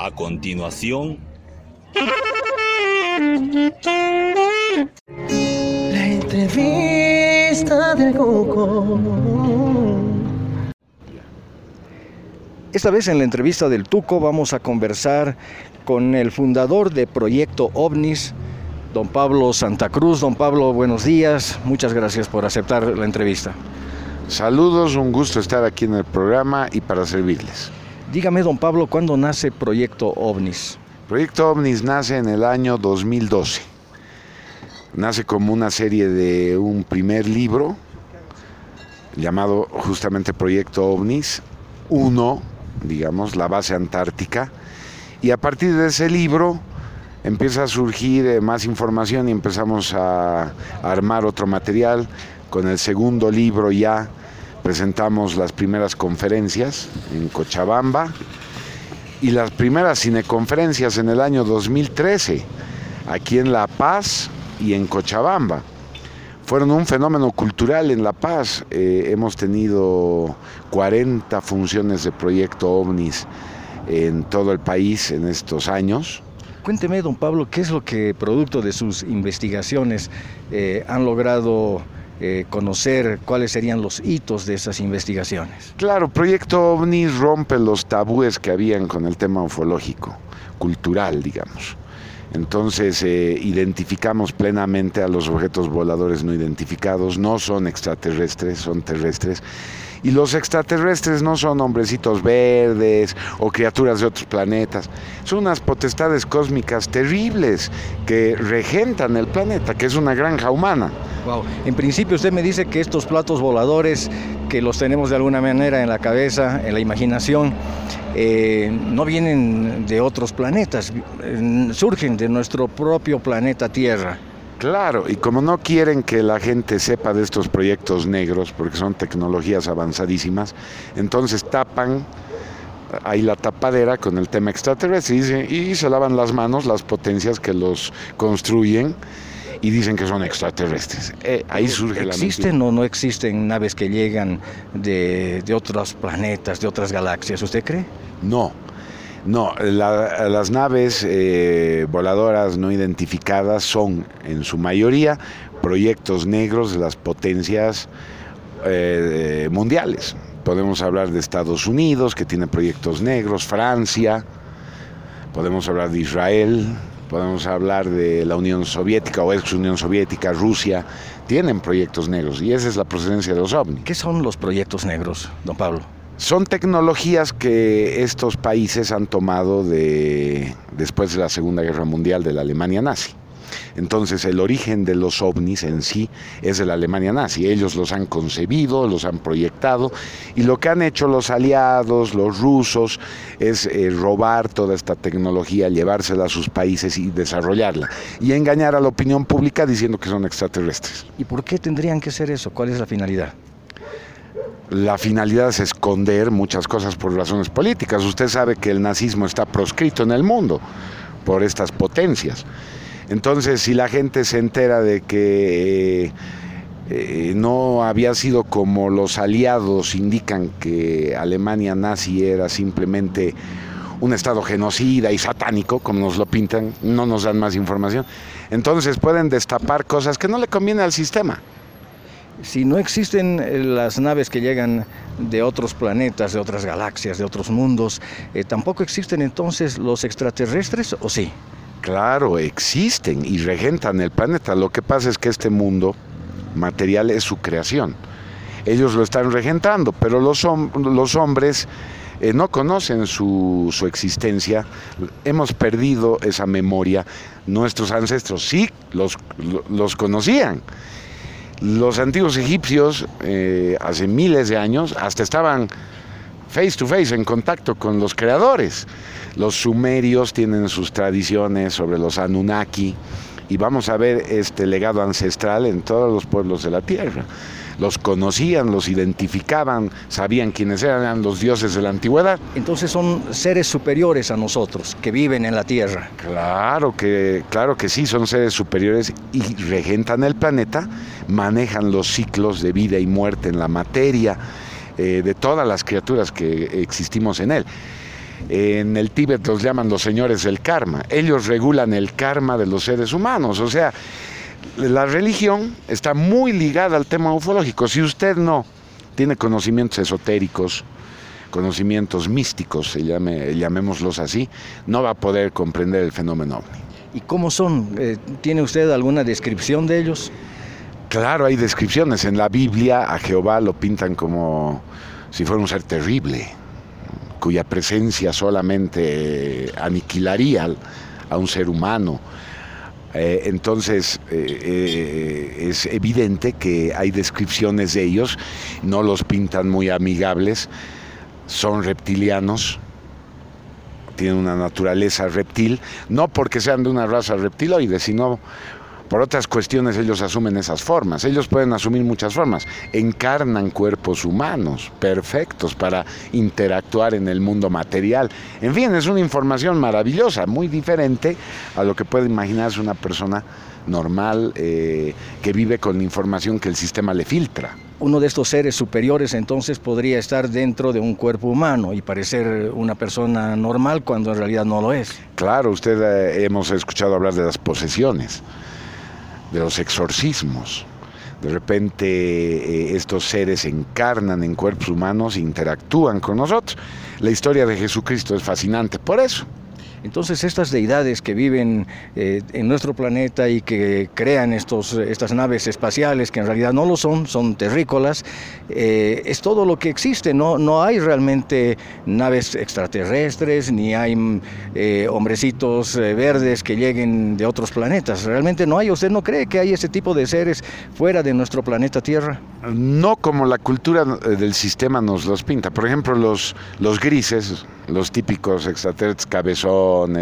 A continuación... La entrevista del Coco. Esta vez en la entrevista del Tuco vamos a conversar con el fundador de Proyecto OVNIS, don Pablo Santa Cruz. Don Pablo, buenos días. Muchas gracias por aceptar la entrevista. Saludos, un gusto estar aquí en el programa y para servirles. Dígame, don Pablo, ¿cuándo nace Proyecto OVNIS? Proyecto OVNIS nace en el año 2012. Nace como una serie de un primer libro llamado justamente Proyecto OVNIS 1, digamos, la base antártica. Y a partir de ese libro empieza a surgir eh, más información y empezamos a armar otro material. Con el segundo libro ya presentamos las primeras conferencias en Cochabamba y las primeras cineconferencias en el año 2013, aquí en La Paz y en Cochabamba. Fueron un fenómeno cultural en La Paz. Eh, hemos tenido 40 funciones de proyecto OVNIS en todo el país en estos años. Cuénteme, don Pablo, ¿qué es lo que, producto de sus investigaciones, eh, han logrado eh, conocer cuáles serían los hitos de esas investigaciones. Claro, Proyecto OVNI rompe los tabúes que habían con el tema ufológico, cultural, digamos. Entonces eh, identificamos plenamente a los objetos voladores no identificados, no son extraterrestres, son terrestres y los extraterrestres no son hombrecitos verdes o criaturas de otros planetas, son unas potestades cósmicas terribles que regentan el planeta, que es una granja humana. En principio usted me dice que estos platos voladores que los tenemos de alguna manera en la cabeza, en la imaginación, eh, no vienen de otros planetas, eh, surgen de nuestro propio planeta Tierra. Claro, y como no quieren que la gente sepa de estos proyectos negros, porque son tecnologías avanzadísimas, entonces tapan ahí la tapadera con el tema extraterrestre y, se lavan las manos las potencias que los construyen y dicen que son extraterrestres. Eh, ahí surge la ¿Existen o no existen naves que llegan de, de otros planetas, de otras galaxias? ¿Usted cree? No, no, las naves eh, voladoras no identificadas son en su mayoría proyectos negros de las potencias eh, mundiales. Podemos hablar de Estados Unidos, que tiene proyectos negros, Francia, podemos hablar de Israel, podemos hablar de la Unión Soviética o ex Unión Soviética, Rusia, tienen proyectos negros y esa es la procedencia de los ovnis. ¿Qué son los proyectos negros, don Pablo? Son tecnologías que estos países han tomado de, después de la Segunda Guerra Mundial de la Alemania nazi. Entonces el origen de los ovnis en sí es de la Alemania nazi. Ellos los han concebido, los han proyectado y lo que han hecho los aliados, los rusos, es eh, robar toda esta tecnología, llevársela a sus países y desarrollarla. Y engañar a la opinión pública diciendo que son extraterrestres. ¿Y por qué tendrían que ser eso? ¿Cuál es la finalidad? la finalidad es esconder muchas cosas por razones políticas. Usted sabe que el nazismo está proscrito en el mundo por estas potencias. Entonces, si la gente se entera de que eh, no había sido como los aliados indican que Alemania nazi era simplemente un estado genocida y satánico, como nos lo pintan, no nos dan más información. Entonces pueden destapar cosas que no le conviene al sistema si no existen eh, las naves que llegan de otros planetas, de otras galaxias, de otros mundos, eh, ¿tampoco existen entonces los extraterrestres o sí? Claro, existen y regentan el planeta. Lo que pasa es que este mundo material es su creación. Ellos lo están regentando, pero los, hombres eh, no conocen su, existencia. Hemos perdido esa memoria. Nuestros ancestros sí los, los conocían los antiguos egipcios, eh, hace miles de años, hasta estaban face to face, en contacto con los creadores. Los sumerios tienen sus tradiciones sobre los Anunnaki y vamos a ver este legado ancestral en todos los pueblos de la tierra los conocían, los identificaban, sabían quiénes eran los dioses de la antigüedad. Entonces son seres superiores a nosotros, que viven en la Tierra. Claro que, claro que sí, son seres superiores y regentan el planeta, manejan los ciclos de vida y muerte en la materia, eh, de todas las criaturas que existimos en él. En el Tíbet los llaman los señores del karma. Ellos regulan el karma de los seres humanos. O sea, la religión está muy ligada al tema ufológico. Si usted no tiene conocimientos esotéricos, conocimientos místicos, llamémoslos así, no va a poder comprender el fenómeno. ¿Y cómo son? Eh, ¿Tiene usted alguna descripción de ellos? Claro, hay descripciones. En la Biblia a Jehová lo pintan como si fuera un ser terrible, cuya presencia solamente aniquilaría a un ser humano. Eh, entonces eh, es evidente que hay descripciones de ellos, no los pintan muy amigables, son reptilianos, tienen una naturaleza reptil, no porque sean de una raza reptiloide, sino por otras cuestiones ellos asumen esas formas. Ellos pueden asumir muchas formas. Encarnan cuerpos humanos perfectos para interactuar en el mundo material. En fin, es una información maravillosa, muy diferente a lo que puede imaginarse una persona normal eh, que vive con la información que el sistema le filtra. Uno de estos seres superiores entonces podría estar dentro de un cuerpo humano y parecer una persona normal cuando en realidad no lo es. Claro, usted eh, hemos escuchado hablar de las posesiones de los exorcismos. De repente eh, estos seres encarnan en cuerpos humanos e interactúan con nosotros. La historia de Jesucristo es fascinante por eso. Entonces estas deidades que viven eh, en nuestro planeta y que crean estos, estas naves espaciales, que en realidad no lo son, son terrícolas, eh, es todo lo que existe, no, no hay realmente naves extraterrestres, ni hay eh, hombrecitos verdes que lleguen de otros planetas, realmente no hay, ¿usted no cree que hay ese tipo de seres fuera de nuestro planeta Tierra? No como la cultura del sistema nos los pinta, por ejemplo los, los grises, los típicos extraterrestres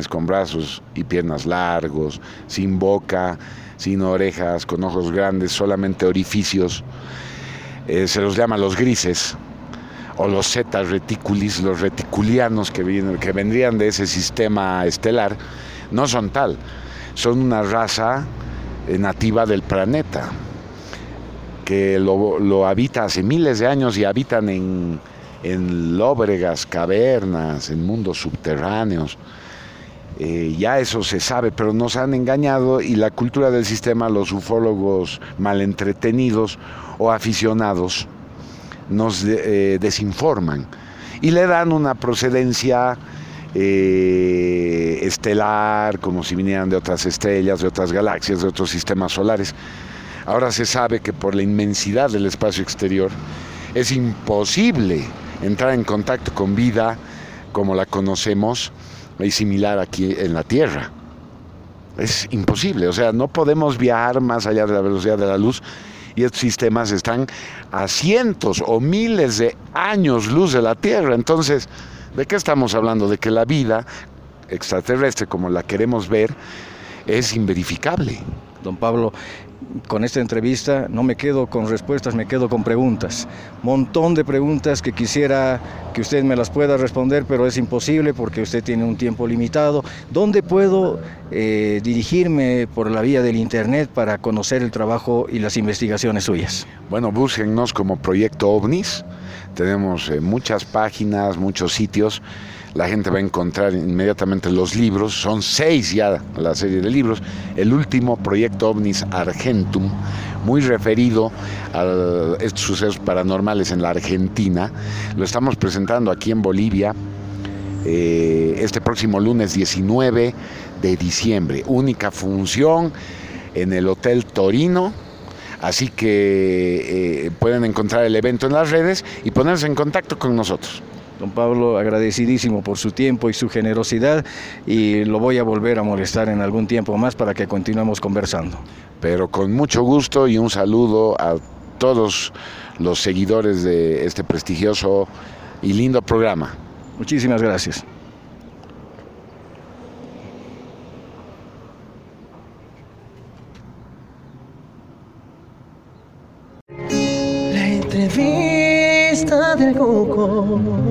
con brazos y piernas largos, sin boca, sin orejas, con ojos grandes, solamente orificios. Eh, se los llama los grises, o los zeta reticulis, los reticulianos que, vienen, que vendrían de ese sistema estelar, no son tal. Son una raza eh, nativa del planeta, que lo, lo habita hace miles de años y habitan en en lóbregas cavernas, en mundos subterráneos. Eh, ya eso se sabe, pero nos han engañado y la cultura del sistema, los ufólogos mal entretenidos o aficionados, nos eh, desinforman y le dan una procedencia eh, estelar, como si vinieran de otras estrellas, de otras galaxias, de otros sistemas solares. Ahora se sabe que por la inmensidad del espacio exterior es imposible entrar en contacto con vida como la conocemos y similar aquí en la Tierra. Es imposible, o sea, no podemos viajar más allá de la velocidad de la luz y estos sistemas están a cientos o miles de años luz de la Tierra. Entonces, ¿de qué estamos hablando? De que la vida extraterrestre como la queremos ver es inverificable. Don Pablo, con esta entrevista no me quedo con respuestas, me quedo con preguntas. Montón de preguntas que quisiera que usted me las pueda responder, pero es imposible porque usted tiene un tiempo limitado. ¿Dónde puedo eh, dirigirme por la vía del Internet para conocer el trabajo y las investigaciones suyas? Bueno, búsquennos como Proyecto OVNIS. Tenemos eh, muchas páginas, muchos sitios la gente va a encontrar inmediatamente los libros, son seis ya la serie de libros, el último proyecto OVNIS Muy referido a estos sucesos paranormales en la Argentina, lo estamos presentando aquí en Bolivia eh, este próximo lunes 19 de diciembre, única función en el Hotel Torino, Así que eh, pueden encontrar el evento en las redes y ponerse en contacto con nosotros. Don Pablo, agradecidísimo por su tiempo y su generosidad y lo voy a volver a molestar en algún tiempo más para que continuemos conversando. Pero con mucho gusto y un saludo a todos los seguidores de este prestigioso y lindo programa. Muchísimas gracias. La entrevista del Coco.